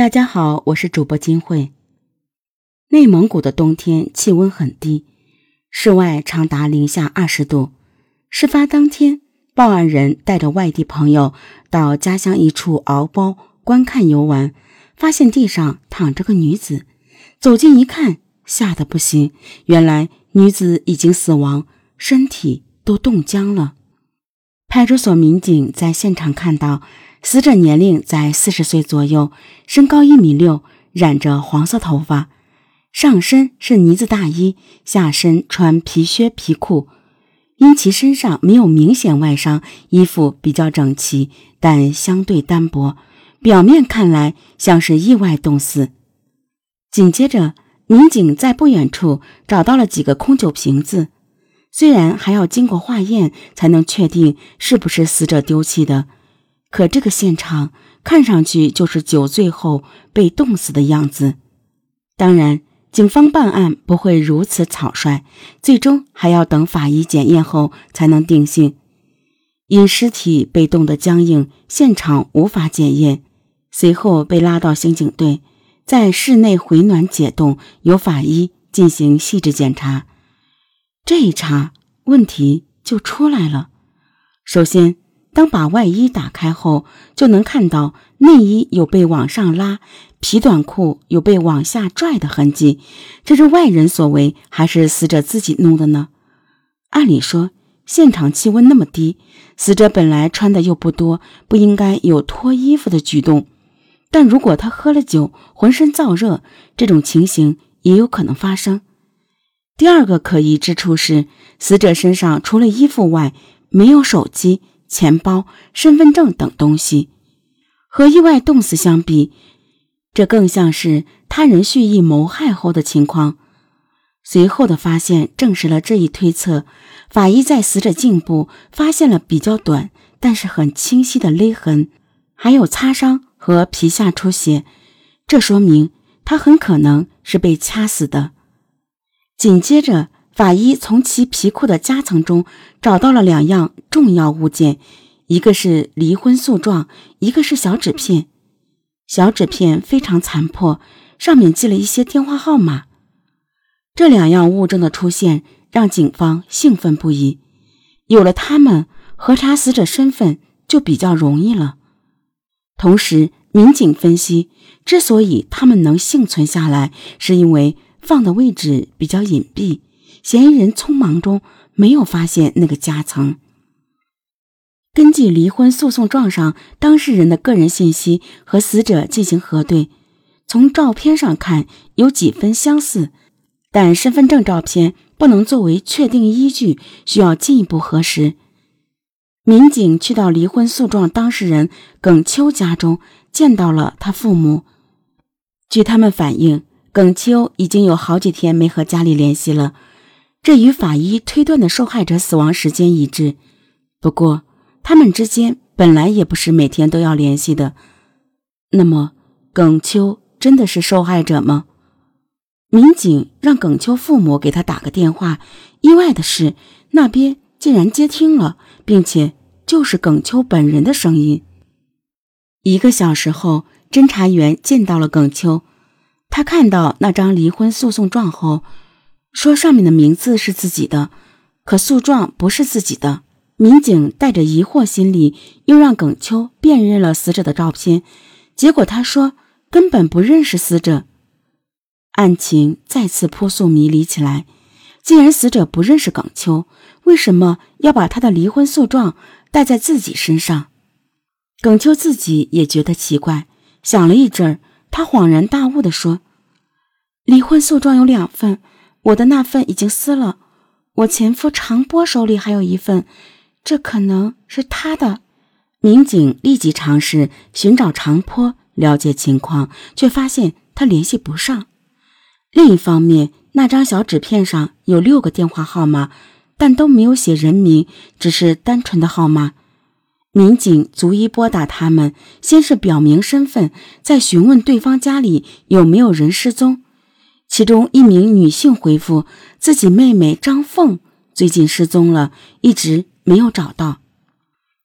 大家好，我是主播金慧。内蒙古的冬天气温很低，室外长达零下二十度。事发当天，报案人带着外地朋友到家乡一处敖包观看游玩，发现地上躺着个女子，走近一看，吓得不行。原来女子已经死亡，身体都冻僵了。派出所民警在现场看到。死者年龄在四十岁左右，身高一米六，染着黄色头发，上身是呢子大衣，下身穿皮靴皮裤。因其身上没有明显外伤，衣服比较整齐，但相对单薄，表面看来像是意外冻死。紧接着，民警在不远处找到了几个空酒瓶子，虽然还要经过化验才能确定是不是死者丢弃的。可这个现场看上去就是酒醉后被冻死的样子。当然，警方办案不会如此草率，最终还要等法医检验后才能定性。因尸体被冻得僵硬，现场无法检验，随后被拉到刑警队，在室内回暖解冻，由法医进行细致检查。这一查，问题就出来了。首先，当把外衣打开后，就能看到内衣有被往上拉，皮短裤有被往下拽的痕迹。这是外人所为，还是死者自己弄的呢？按理说，现场气温那么低，死者本来穿的又不多，不应该有脱衣服的举动。但如果他喝了酒，浑身燥热，这种情形也有可能发生。第二个可疑之处是，死者身上除了衣服外，没有手机。钱包、身份证等东西，和意外冻死相比，这更像是他人蓄意谋害后的情况。随后的发现证实了这一推测。法医在死者颈部发现了比较短但是很清晰的勒痕，还有擦伤和皮下出血，这说明他很可能是被掐死的。紧接着。法医从其皮裤的夹层中找到了两样重要物件，一个是离婚诉状，一个是小纸片。小纸片非常残破，上面记了一些电话号码。这两样物证的出现让警方兴奋不已，有了它们，核查死者身份就比较容易了。同时，民警分析，之所以他们能幸存下来，是因为放的位置比较隐蔽。嫌疑人匆忙中没有发现那个夹层。根据离婚诉讼状上当事人的个人信息和死者进行核对，从照片上看有几分相似，但身份证照片不能作为确定依据，需要进一步核实。民警去到离婚诉状当事人耿秋家中，见到了他父母。据他们反映，耿秋已经有好几天没和家里联系了。这与法医推断的受害者死亡时间一致，不过他们之间本来也不是每天都要联系的。那么，耿秋真的是受害者吗？民警让耿秋父母给他打个电话，意外的是，那边竟然接听了，并且就是耿秋本人的声音。一个小时后，侦查员见到了耿秋，他看到那张离婚诉讼状后。说上面的名字是自己的，可诉状不是自己的。民警带着疑惑心理，又让耿秋辨认了死者的照片，结果他说根本不认识死者。案情再次扑朔迷离起来。既然死者不认识耿秋，为什么要把他的离婚诉状带在自己身上？耿秋自己也觉得奇怪，想了一阵儿，他恍然大悟地说：“离婚诉状有两份。”我的那份已经撕了，我前夫长波手里还有一份，这可能是他的。民警立即尝试寻找长坡了解情况，却发现他联系不上。另一方面，那张小纸片上有六个电话号码，但都没有写人名，只是单纯的号码。民警逐一拨打他们，先是表明身份，再询问对方家里有没有人失踪。其中一名女性回复，自己妹妹张凤最近失踪了，一直没有找到。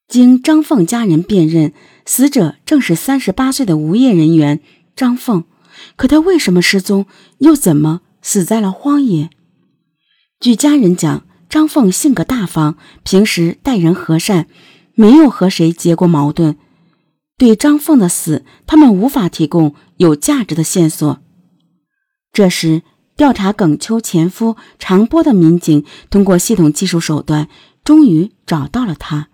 经张凤家人辨认，死者正是三十八岁的无业人员张凤，可他为什么失踪？又怎么死在了荒野？据家人讲，张凤性格大方，平时待人和善，没有和谁结过矛盾。对张凤的死，他们无法提供有价值的线索。这时，调查耿秋前夫常波的民警通过系统技术手段，终于找到了他。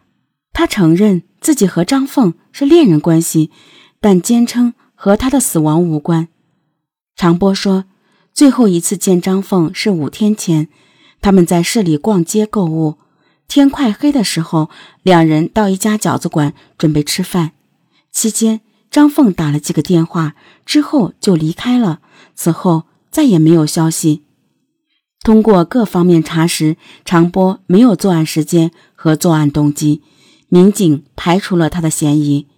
他承认自己和张凤是恋人关系，但坚称和他的死亡无关。常波说，最后一次见张凤是五天前，他们在市里逛街购物，天快黑的时候，两人到一家饺子馆准备吃饭。期间，张凤打了几个电话，之后就离开了。此后再也没有消息。通过各方面查实，常波没有作案时间和作案动机，民警排除了他的嫌疑。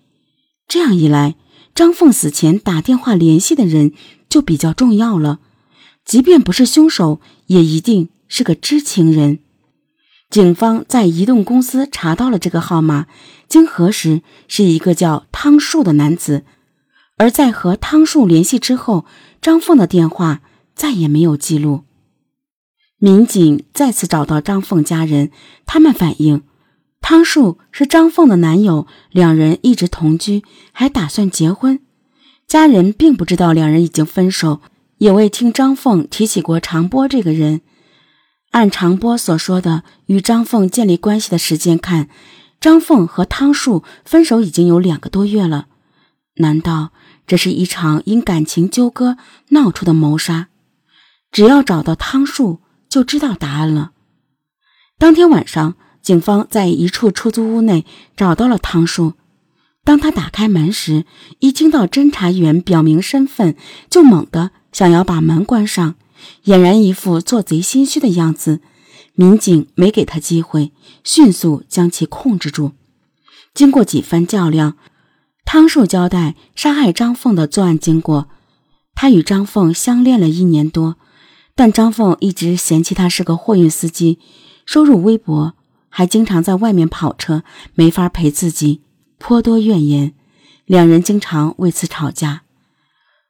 这样一来，张凤死前打电话联系的人就比较重要了。即便不是凶手，也一定是个知情人。警方在移动公司查到了这个号码，经核实是一个叫汤树的男子。而在和汤树联系之后，张凤的电话再也没有记录。民警再次找到张凤家人，他们反映，汤树是张凤的男友，两人一直同居，还打算结婚。家人并不知道两人已经分手，也未听张凤提起过长波这个人。按常波所说的与张凤建立关系的时间看，张凤和汤树分手已经有两个多月了。难道这是一场因感情纠葛闹出的谋杀？只要找到汤树，就知道答案了。当天晚上，警方在一处出租屋内找到了汤树。当他打开门时，一听到侦查员表明身份，就猛地想要把门关上。俨然一副做贼心虚的样子，民警没给他机会，迅速将其控制住。经过几番较量，汤树交代杀害张凤的作案经过。他与张凤相恋了一年多，但张凤一直嫌弃他是个货运司机，收入微薄，还经常在外面跑车，没法陪自己，颇多怨言。两人经常为此吵架。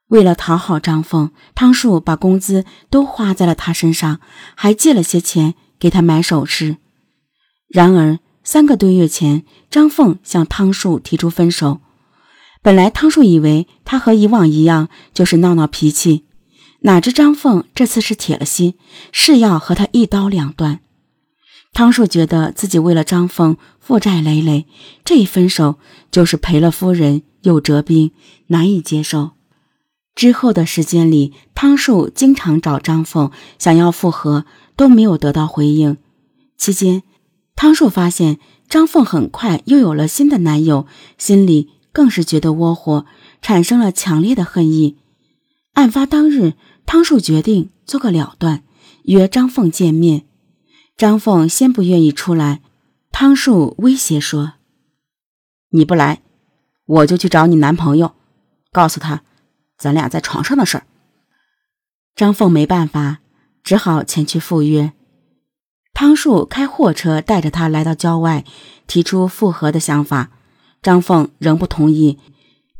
为了讨好张凤，汤树把工资都花在了他身上，还借了些钱给他买首饰。然而三个多月前，张凤向汤树提出分手。本来汤树以为他和以往一样，就是闹闹脾气，哪知张凤这次是铁了心，誓要和他一刀两断。汤树觉得自己为了张凤负债累累，这一分手就是赔了夫人又折兵，难以接受。之后的时间里，汤树经常找张凤想要复合，都没有得到回应。期间，汤树发现张凤很快又有了新的男友，心里更是觉得窝火，产生了强烈的恨意。案发当日，汤树决定做个了断，约张凤见面。张凤先不愿意出来，汤树威胁说：“你不来，我就去找你男朋友，告诉他。”咱俩在床上的事儿，张凤没办法，只好前去赴约。汤树开货车带着他来到郊外，提出复合的想法。张凤仍不同意，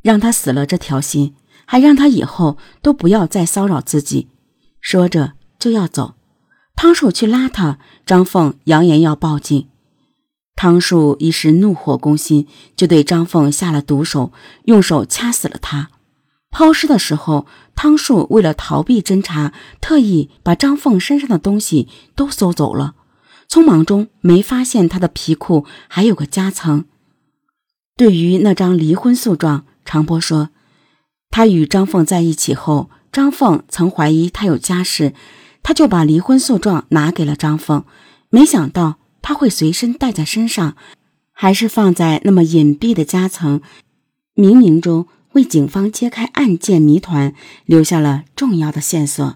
让他死了这条心，还让他以后都不要再骚扰自己。说着就要走，汤树去拉他，张凤扬言要报警。汤树一时怒火攻心，就对张凤下了毒手，用手掐死了他。抛尸的时候，汤树为了逃避侦查，特意把张凤身上的东西都搜走了。匆忙中没发现她的皮裤还有个夹层。对于那张离婚诉状，常波说，他与张凤在一起后，张凤曾怀疑他有家室，他就把离婚诉状拿给了张凤，没想到他会随身带在身上，还是放在那么隐蔽的夹层，冥冥中。为警方揭开案件谜团留下了重要的线索。